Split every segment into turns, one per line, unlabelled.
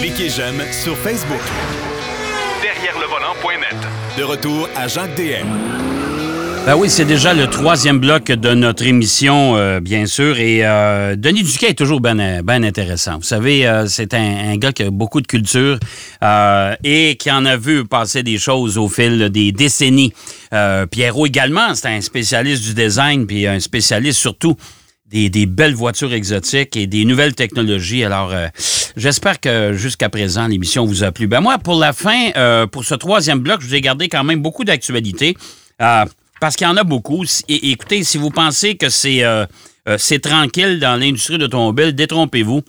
Cliquez j'aime sur Facebook.
Derrière le volant.net.
De retour à Jacques DM.
Ben oui, c'est déjà le troisième bloc de notre émission, euh, bien sûr. Et euh, Denis Duquet est toujours bien ben intéressant. Vous savez, euh, c'est un, un, gars qui a beaucoup de culture et qui en a vu passer des choses au fil des décennies. Pierrot également, c'est un spécialiste du design, puis un spécialiste surtout des, des, belles voitures exotiques et des nouvelles technologies. Alors, j'espère que jusqu'à présent, l'émission vous a plu. Ben moi, pour la fin, pour ce troisième bloc, je vous ai gardé quand même beaucoup d'actualités parce qu'il y en a beaucoup. Et, écoutez, si vous pensez que c'est euh, euh, tranquille dans l'industrie de l'automobile, détrompez-vous.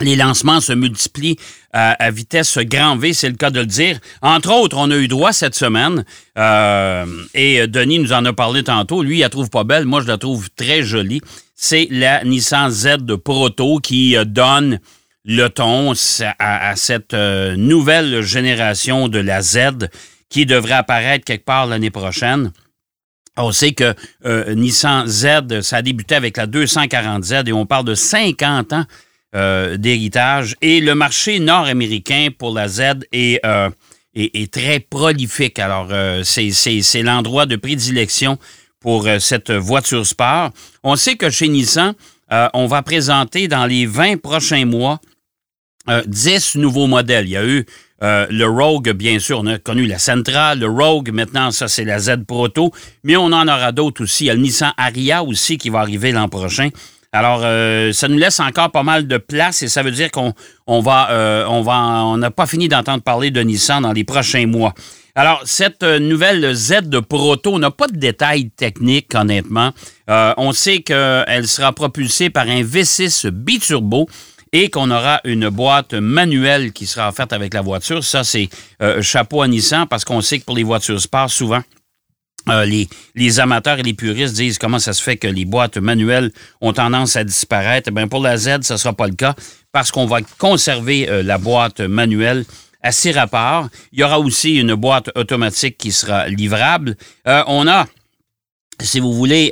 Les lancements se multiplient à, vitesse grand V, c'est le cas de le dire. Entre autres, on a eu droit cette semaine, euh, et Denis nous en a parlé tantôt. Lui, il la trouve pas belle. Moi, je la trouve très jolie. C'est la Nissan Z de Proto qui donne le ton à, cette nouvelle génération de la Z qui devrait apparaître quelque part l'année prochaine. On sait que euh, Nissan Z, ça a débuté avec la 240Z et on parle de 50 ans euh, d'héritage. Et le marché nord-américain pour la Z est, euh, très prolifique. Alors, c'est l'endroit de prédilection pour cette voiture sport. On sait que chez Nissan, on va présenter dans les 20 prochains mois 10 nouveaux modèles. Il y a eu euh, le Rogue, bien sûr, on a connu la Sentra, le Rogue, maintenant, ça, c'est la Z Proto, mais on en aura d'autres aussi. Il y a le Nissan Aria aussi qui va arriver l'an prochain. Alors, euh, ça nous laisse encore pas mal de place et ça veut dire qu'on on va, euh, on va, on n'a pas fini d'entendre parler de Nissan dans les prochains mois. Alors, cette nouvelle Z de Proto n'a pas de détails techniques, honnêtement. on sait qu'elle sera propulsée par un V6 biturbo et qu'on aura une boîte manuelle qui sera offerte avec la voiture. Ça, c'est euh, chapeau à Nissan parce qu'on sait que pour les voitures sport, souvent, euh, les, amateurs et les puristes disent comment ça se fait que les boîtes manuelles ont tendance à disparaître. Eh pour la Z, ce ne sera pas le cas parce qu'on va conserver euh, la boîte manuelle à six rapports. Il y aura aussi une boîte automatique qui sera livrable. on a si vous voulez,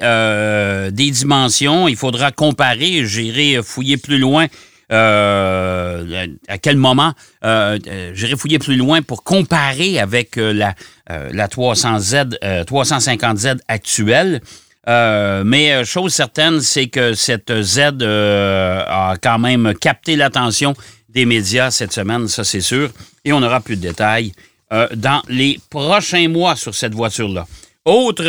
des dimensions. Il faudra comparer. J'irai fouiller plus loin euh, à quel moment euh, euh, j'irai fouiller plus loin pour comparer avec la, la 300Z, 350Z actuelle. mais chose certaine, c'est que cette Z a quand même capté l'attention des médias cette semaine, ça c'est sûr. Et on aura plus de détails dans les prochains mois sur cette voiture-là. Autre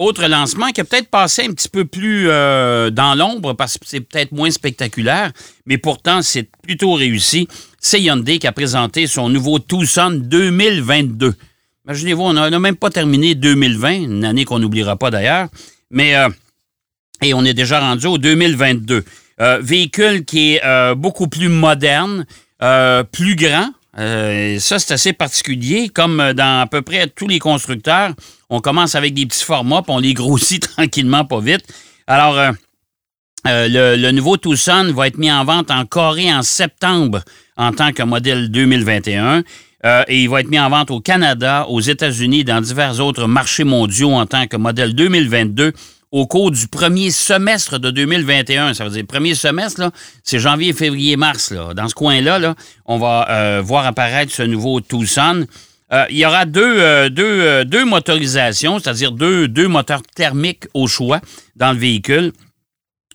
autre lancement qui a peut-être passé un petit peu plus euh, dans l'ombre parce que c'est peut-être moins spectaculaire, mais pourtant c'est plutôt réussi. C'est Hyundai qui a présenté son nouveau Tucson 2022. Imaginez-vous, on n'a même pas terminé 2020, une année qu'on n'oubliera pas d'ailleurs, mais euh, et on est déjà rendu au 2022. Euh, véhicule qui est beaucoup plus moderne, plus grand, euh, ça, c'est assez particulier. Comme euh, dans à peu près tous les constructeurs, on commence avec des petits formats, puis on les grossit tranquillement, pas vite. Alors, euh, le, nouveau Tucson va être mis en vente en Corée en septembre en tant que modèle 2021. et il va être mis en vente au Canada, aux États-Unis, dans divers autres marchés mondiaux en tant que modèle 2022 au cours du premier semestre de 2021. Ça veut dire, premier semestre, c'est janvier, février, mars. Là. Dans ce coin-là, là, on va euh, voir apparaître ce nouveau Tucson. Euh, il y aura deux, euh, deux, deux motorisations, c'est-à-dire deux, deux moteurs thermiques au choix dans le véhicule.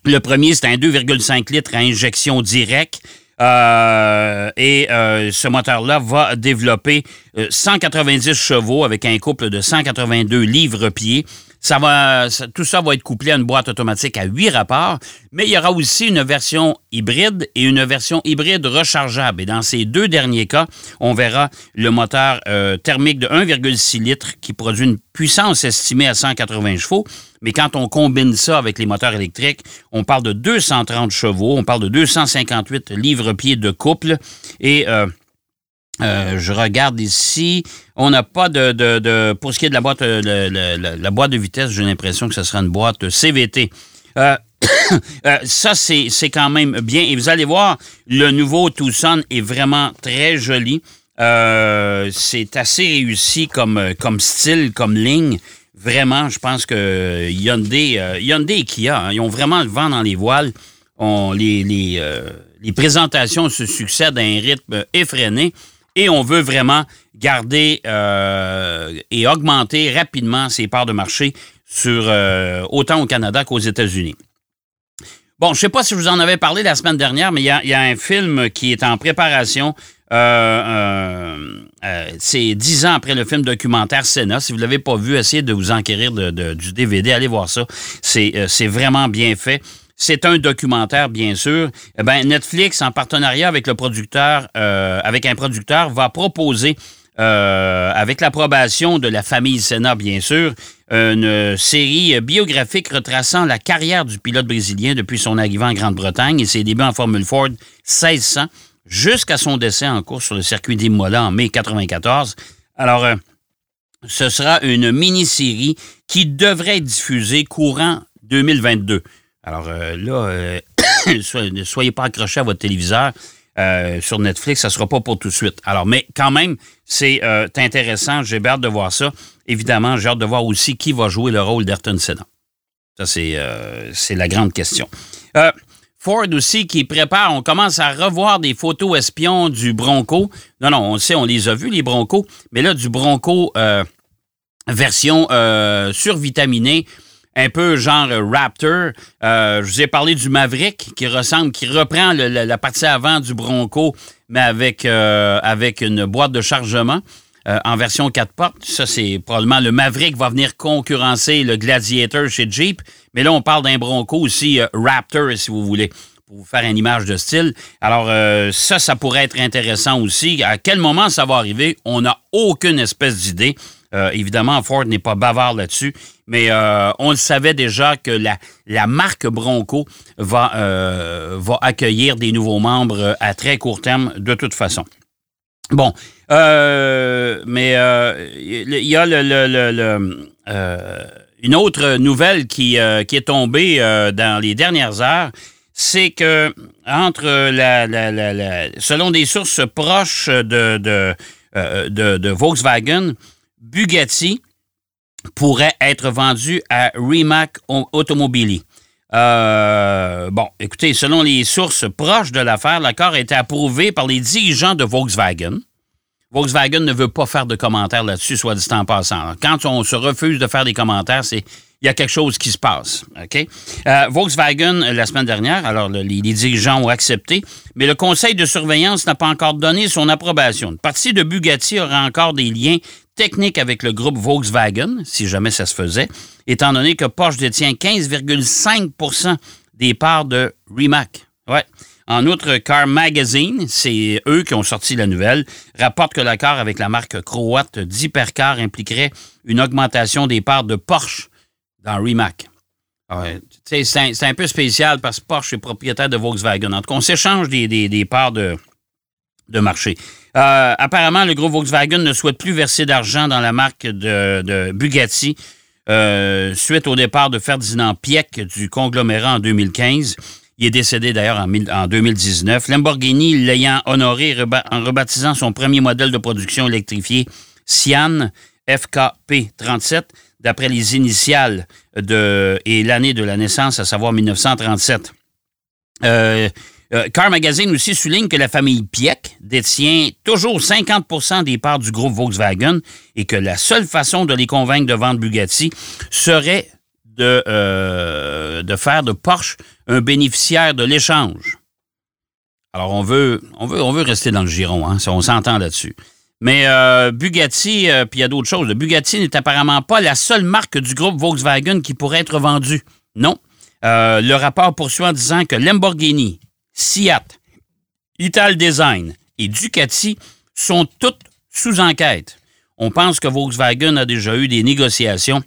Le premier, c'est un 2,5 litres à injection directe. et ce moteur-là va développer 190 chevaux avec un couple de 182 livres-pieds. Tout ça va être couplé à une boîte automatique à huit rapports, mais il y aura aussi une version hybride et une version hybride rechargeable. Et dans ces deux derniers cas, on verra le moteur euh, thermique de 1,6 litres qui produit une puissance estimée à 180 chevaux. Mais quand on combine ça avec les moteurs électriques, on parle de 230 chevaux, on parle de 258 livres-pieds de couple et euh, euh, je regarde ici. On n'a pas de, de, Pour ce qui est de la boîte, euh, la boîte de vitesse, j'ai l'impression que ce sera une boîte CVT. Euh, ça, c'est quand même bien. Et vous allez voir, le nouveau Tucson est vraiment très joli. c'est assez réussi comme, comme style, comme ligne. Vraiment, je pense que Hyundai, Hyundai et Kia, hein, ils ont vraiment le vent dans les voiles. On, les, les les présentations se succèdent à un rythme effréné et on veut vraiment garder euh, et augmenter rapidement ses parts de marché sur autant au Canada qu'aux États-Unis. Bon, je ne sais pas si je vous en avais parlé la semaine dernière, mais il y, a, un film qui est en préparation. c'est dix ans après le film documentaire Senna. Si vous ne l'avez pas vu, essayez de vous enquérir du DVD. Allez voir ça. C'est vraiment bien fait. C'est un documentaire, bien sûr. Eh ben, Netflix, en partenariat avec le producteur, euh, avec un producteur, va proposer, euh, avec l'approbation de la famille Senna, bien sûr, une série biographique retraçant la carrière du pilote brésilien depuis son arrivée en Grande-Bretagne et ses débuts en Formule Ford 1600 jusqu'à son décès en course sur le circuit d'Imola en mai 94. Alors, euh, ce sera une mini-série qui devrait être diffusée courant 2022. Alors euh, là, euh, ne soyez pas accrochés à votre téléviseur. Euh, sur Netflix, ça ne sera pas pour tout de suite. Alors, mais quand même, c'est intéressant. J'ai hâte de voir ça. Évidemment, j'ai hâte de voir aussi qui va jouer le rôle d'Ayrton Senna. Ça, c'est la grande question. Ford aussi qui prépare, on commence à revoir des photos espions du Bronco. Non, non, on sait, on les a vus, les Broncos, mais là, du Bronco version survitaminée un peu genre Raptor. Euh, je vous ai parlé du Maverick qui ressemble, qui reprend la partie avant du Bronco, mais avec, euh, avec une boîte de chargement. Euh, en version 4 portes. Ça, c'est probablement le Maverick va venir concurrencer le Gladiator chez Jeep. Mais là, on parle d'un Bronco aussi, Raptor, si vous voulez, pour vous faire une image de style. Alors, ça, ça pourrait être intéressant aussi. À quel moment ça va arriver? On n'a aucune espèce d'idée. Euh, évidemment, Ford n'est pas bavard là-dessus, mais euh, on le savait déjà que la, marque Bronco va, euh, va accueillir des nouveaux membres à très court terme de toute façon. Bon, mais il y a une autre nouvelle qui, est tombée dans les dernières heures c'est que selon des sources proches de Volkswagen, Bugatti pourrait être vendu à Rimac Automobili. Euh, bon, écoutez, selon les sources proches de l'affaire, l'accord a été approuvé par les dirigeants de Volkswagen. Volkswagen ne veut pas faire de commentaires là-dessus, soit dit en passant. Quand on se refuse de faire des commentaires, c'est il y a quelque chose qui se passe. Euh, Volkswagen, la semaine dernière, alors les, dirigeants ont accepté, mais le conseil de surveillance n'a pas encore donné son approbation. Une partie de Bugatti aura encore des liens technique avec le groupe Volkswagen, si jamais ça se faisait, étant donné que Porsche détient 15,5% des parts de Rimac. Ouais. En outre, Car Magazine, c'est eux qui ont sorti la nouvelle, rapporte que l'accord avec la marque croate d'Hypercar impliquerait une augmentation des parts de Porsche dans Rimac. c'est un, peu spécial parce que Porsche est propriétaire de Volkswagen. En tout cas, on s'échange des, parts de, de marché. Euh, apparemment, le groupe Volkswagen ne souhaite plus verser d'argent dans la marque de, Bugatti euh, suite au départ de Ferdinand Pieck du conglomérat en 2015. Il est décédé d'ailleurs en, en, 2019. Lamborghini l'ayant honoré en rebaptisant son premier modèle de production électrifié Sian FKP37 d'après les initiales de, et l'année de la naissance, à savoir 1937. Euh, euh, Car Magazine aussi souligne que la famille Pieck détient toujours 50% des parts du groupe Volkswagen et que la seule façon de les convaincre de vendre Bugatti serait de, euh, faire de Porsche un bénéficiaire de l'échange. Alors, on veut, rester dans le giron, hein, on s'entend là-dessus. Mais euh, Bugatti, puis il y a d'autres choses. Bugatti n'est apparemment pas la seule marque du groupe Volkswagen qui pourrait être vendue. Non. le rapport poursuit en disant que Lamborghini, Seat, Ital Design et Ducati sont toutes sous enquête. On pense que Volkswagen a déjà eu des négociations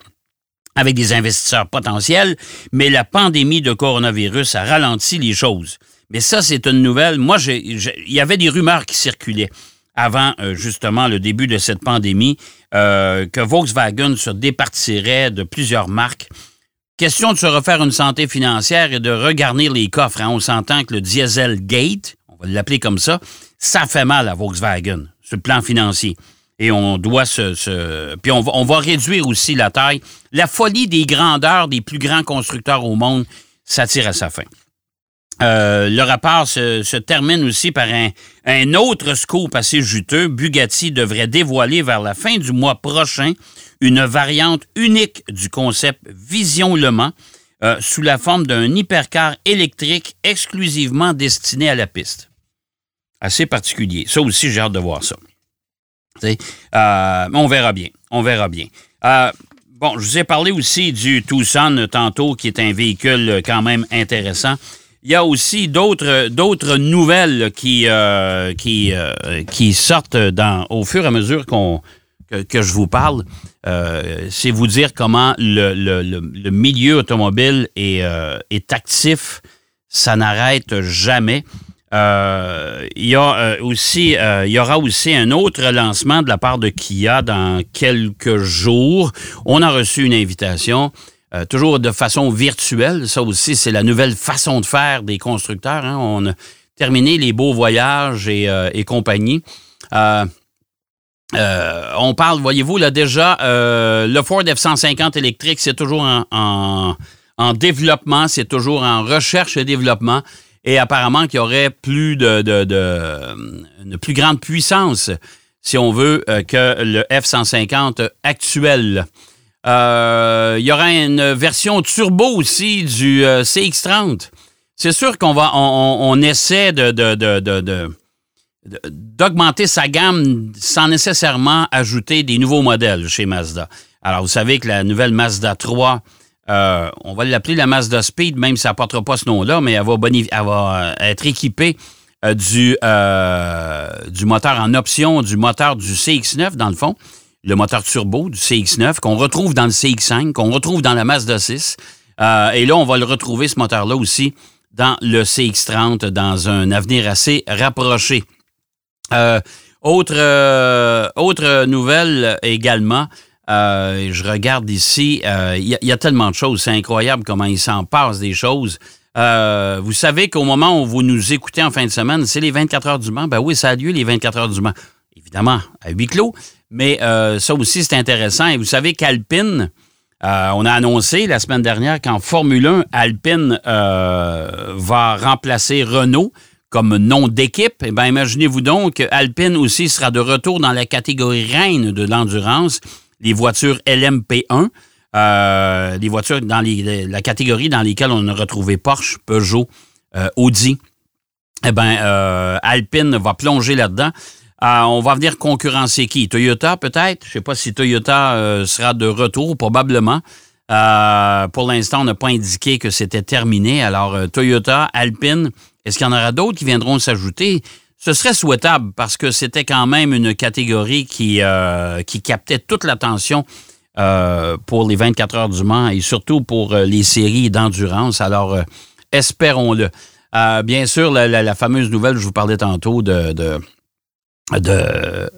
avec des investisseurs potentiels, mais la pandémie de coronavirus a ralenti les choses. Mais ça, c'est une nouvelle. Moi, il y avait des rumeurs qui circulaient avant euh, justement le début de cette pandémie, euh, que Volkswagen se départirait de plusieurs marques Question de se refaire une santé financière et de regarnir les coffres. Hein. On s'entend que le Diesel Gate, on va l'appeler comme ça, ça fait mal à Volkswagen sur le plan financier. Et on doit se. Puis on va, réduire aussi la taille. La folie des grandeurs des plus grands constructeurs au monde, ça tire à sa fin. Euh, le rapport se, termine aussi par un, autre scoop assez juteux. Bugatti devrait dévoiler vers la fin du mois prochain une variante unique du concept Vision Le Mans euh, sous la forme d'un hypercar électrique exclusivement destiné à la piste. Assez particulier. Ça aussi, j'ai hâte de voir ça. Euh, on verra bien. On verra bien. Bon, je vous ai parlé aussi du Tucson tantôt, qui est un véhicule quand même intéressant. Il y a aussi d'autres, d'autres nouvelles qui, qui, qui sortent dans, au fur et à mesure qu'on, que, je vous parle, euh, c'est vous dire comment le, milieu automobile est, euh, est actif. Ça n'arrête jamais. Euh, il, y a, aussi, il y aura aussi un autre lancement de la part de Kia dans quelques jours. On a reçu une invitation. Toujours de façon virtuelle. Ça aussi, c'est la nouvelle façon de faire des constructeurs. Hein. On a terminé les beaux voyages et, et compagnie. Euh, on parle, voyez-vous, là déjà, euh, le Ford F-150 électrique, c'est toujours en, développement, c'est toujours en recherche et développement. Et apparemment qu'il y aurait plus de, une plus grande puissance, si on veut, euh, que le F-150 actuel. Il y aura une version turbo aussi du CX-30. C'est sûr qu'on va, on, essaie de d'augmenter sa gamme sans nécessairement ajouter des nouveaux modèles chez Mazda. Alors, vous savez que la nouvelle Mazda 3, euh, on va l'appeler la Mazda Speed, même si ça n'apportera pas ce nom-là, mais elle va, euh, être équipée euh, du, du moteur en option, du moteur du CX9, dans le fond, le moteur turbo du CX9, qu'on retrouve dans le CX5, qu'on retrouve dans la Mazda 6. et là, on va le retrouver, ce moteur-là aussi, dans le CX30 dans un avenir assez rapproché. Euh, autre, euh, autre nouvelle également. Euh, je regarde ici, il y, a tellement de choses, c'est incroyable comment il s'en passe des choses. vous savez qu'au moment où vous nous écoutez en fin de semaine, c'est les 24 heures du Mans. Ben oui, ça a lieu les 24 heures du Mans. Évidemment, à huis clos, mais ça aussi, c'est intéressant. Et vous savez qu'Alpine, on a annoncé la semaine dernière qu'en Formule 1, Alpine va remplacer Renault comme nom d'équipe, eh bien, imaginez-vous donc Alpine aussi sera de retour dans la catégorie reine de l'endurance, les voitures LMP1, euh, les voitures dans la catégorie dans lesquelles on a retrouvé Porsche, Peugeot, euh, Audi. Eh bien, euh, Alpine va plonger là-dedans. On va venir concurrencer qui? Toyota, peut-être? Je ne sais pas si Toyota sera de retour, probablement. pour l'instant, on n'a pas indiqué que c'était terminé. Alors, Toyota, Alpine, est-ce qu'il y en aura d'autres qui viendront s'ajouter? Ce serait souhaitable parce que c'était quand même une catégorie qui, euh, qui captait toute l'attention euh, pour les 24 heures du Mans et surtout pour euh, les séries d'endurance. Alors, espérons-le. bien sûr, la, fameuse nouvelle, je vous parlais tantôt de, de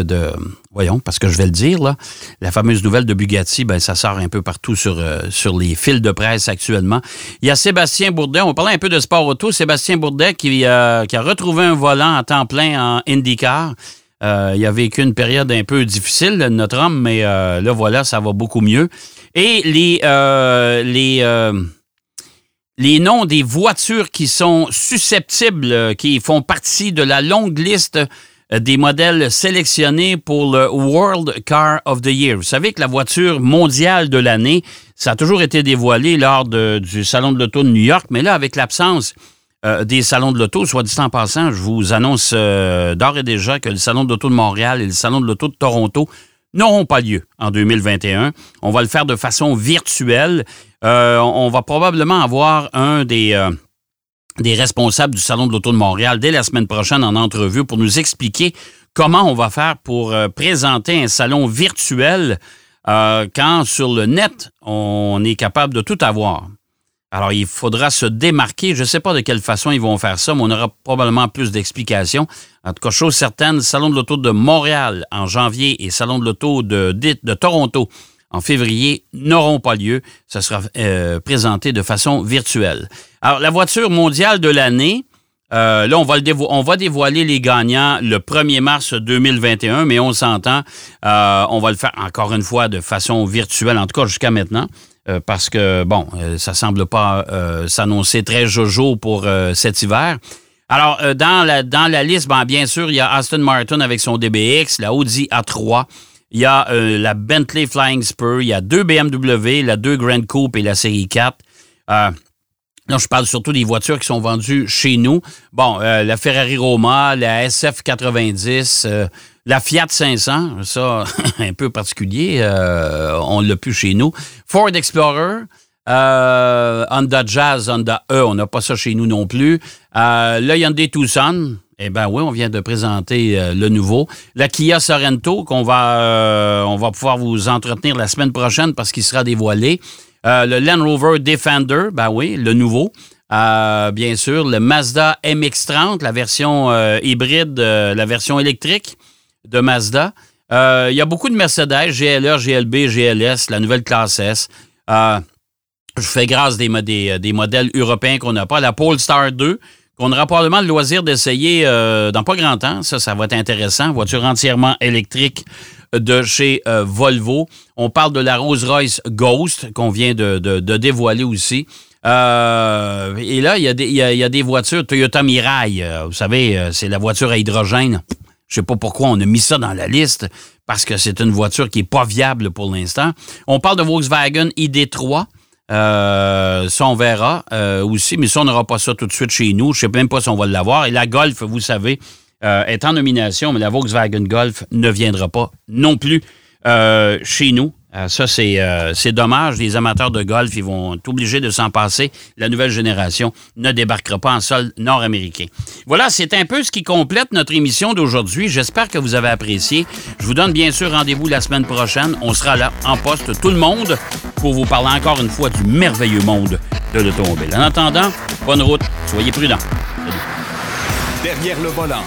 de, voyons, parce que je vais le dire, là, la fameuse nouvelle de Bugatti, ben, ça sort un peu partout sur, euh, les fils de presse actuellement. Il y a Sébastien Bourdet, on parler un peu de sport auto, Sébastien Bourdet qui, euh, qui a retrouvé un volant à temps plein en IndyCar. Euh, il a vécu une période un peu difficile, notre homme, mais là, voilà, ça va beaucoup mieux. Et les, les, les noms des voitures qui sont susceptibles, qui font partie de la longue liste euh, des modèles sélectionnés pour le World Car of the Year. Vous savez que la voiture mondiale de l'année, ça a toujours été dévoilé lors du Salon de l'Auto de New York, mais là, avec l'absence euh, des salons de l'auto, soit dit en passant, je vous annonce euh, d'ores et déjà que le Salon de l'Auto de Montréal et le Salon de l'Auto de Toronto n'auront pas lieu en 2021. On va le faire de façon virtuelle. on va probablement avoir un des des responsables du Salon de l'Auto de Montréal dès la semaine prochaine en entrevue pour nous expliquer comment on va faire pour euh, présenter un salon virtuel euh, quand sur le net, on est capable de tout avoir. Alors, il faudra se démarquer. Je ne sais pas de quelle façon ils vont faire ça, mais on aura probablement plus d'explications. En tout cas, chose certaine, Salon de l'Auto de Montréal en janvier et Salon de l'Auto de, de Toronto en février n'auront pas lieu. Ça sera euh, présenté de façon virtuelle. Alors, la voiture mondiale de l'année, euh, là, on va, le on va dévoiler les gagnants le 1er mars 2021, mais on s'entend, euh, on va le faire encore une fois de façon virtuelle, en tout cas jusqu'à maintenant. Parce que, bon, ça semble pas s'annoncer très jojo pour cet hiver. Alors, dans, la, dans la liste, ben, bien sûr, il y a Aston Martin avec son DBX, la Audi A3, il y a la Bentley Flying Spur, il y a deux BMW, la 2 Grand Coupe et la série 4. Non, je parle surtout des voitures qui sont vendues chez nous. Bon, euh, la Ferrari Roma, la SF 90, euh, la Fiat 500, ça, un peu particulier, euh, on l'a plus chez nous. Ford Explorer, Honda Jazz, Honda E, on n'a pas ça chez nous non plus. le Hyundai Tucson, eh bien oui, on vient de présenter le nouveau. La Kia Sorento, qu'on va, on va pouvoir vous entretenir la semaine prochaine parce qu'il sera dévoilé. Euh, le Land Rover Defender, ben oui, le nouveau. Euh, bien sûr, le Mazda MX-30, la version euh, hybride, la version électrique de Mazda. Il y a beaucoup de Mercedes, GLR, GLB, GLS, la nouvelle classe S. je fais grâce des, des modèles européens qu'on n'a pas. La Polestar 2, qu'on aura probablement le loisir d'essayer dans pas grand temps. Ça, ça va être intéressant. Voiture entièrement électrique de chez euh, Volvo. On parle de la Rolls-Royce Ghost qu'on vient de, dévoiler aussi. Euh, et là, il y, a des, voitures Toyota Mirai. Euh, vous savez, c'est la voiture à hydrogène. Je sais pas pourquoi on a mis ça dans la liste, parce que c'est une voiture qui n'est pas viable pour l'instant. On parle de Volkswagen ID3. ça, on verra aussi, mais ça, on n'aura pas ça tout de suite chez nous. Je ne sais même pas si on va l'avoir. Et la Golf, vous savez, euh, est en nomination, mais la Volkswagen Golf ne viendra pas non plus euh, chez nous. Euh, ça, c'est dommage. Les amateurs de golf, ils vont être obligés de s'en passer. La nouvelle génération ne débarquera pas en sol nord-américain. Voilà, c'est un peu ce qui complète notre émission d'aujourd'hui. J'espère que vous avez apprécié. Je vous donne bien sûr rendez-vous la semaine prochaine. On sera là en poste, tout le monde, pour vous parler encore une fois du merveilleux monde de l'automobile. En attendant, bonne route, soyez prudents.
Derrière le volant.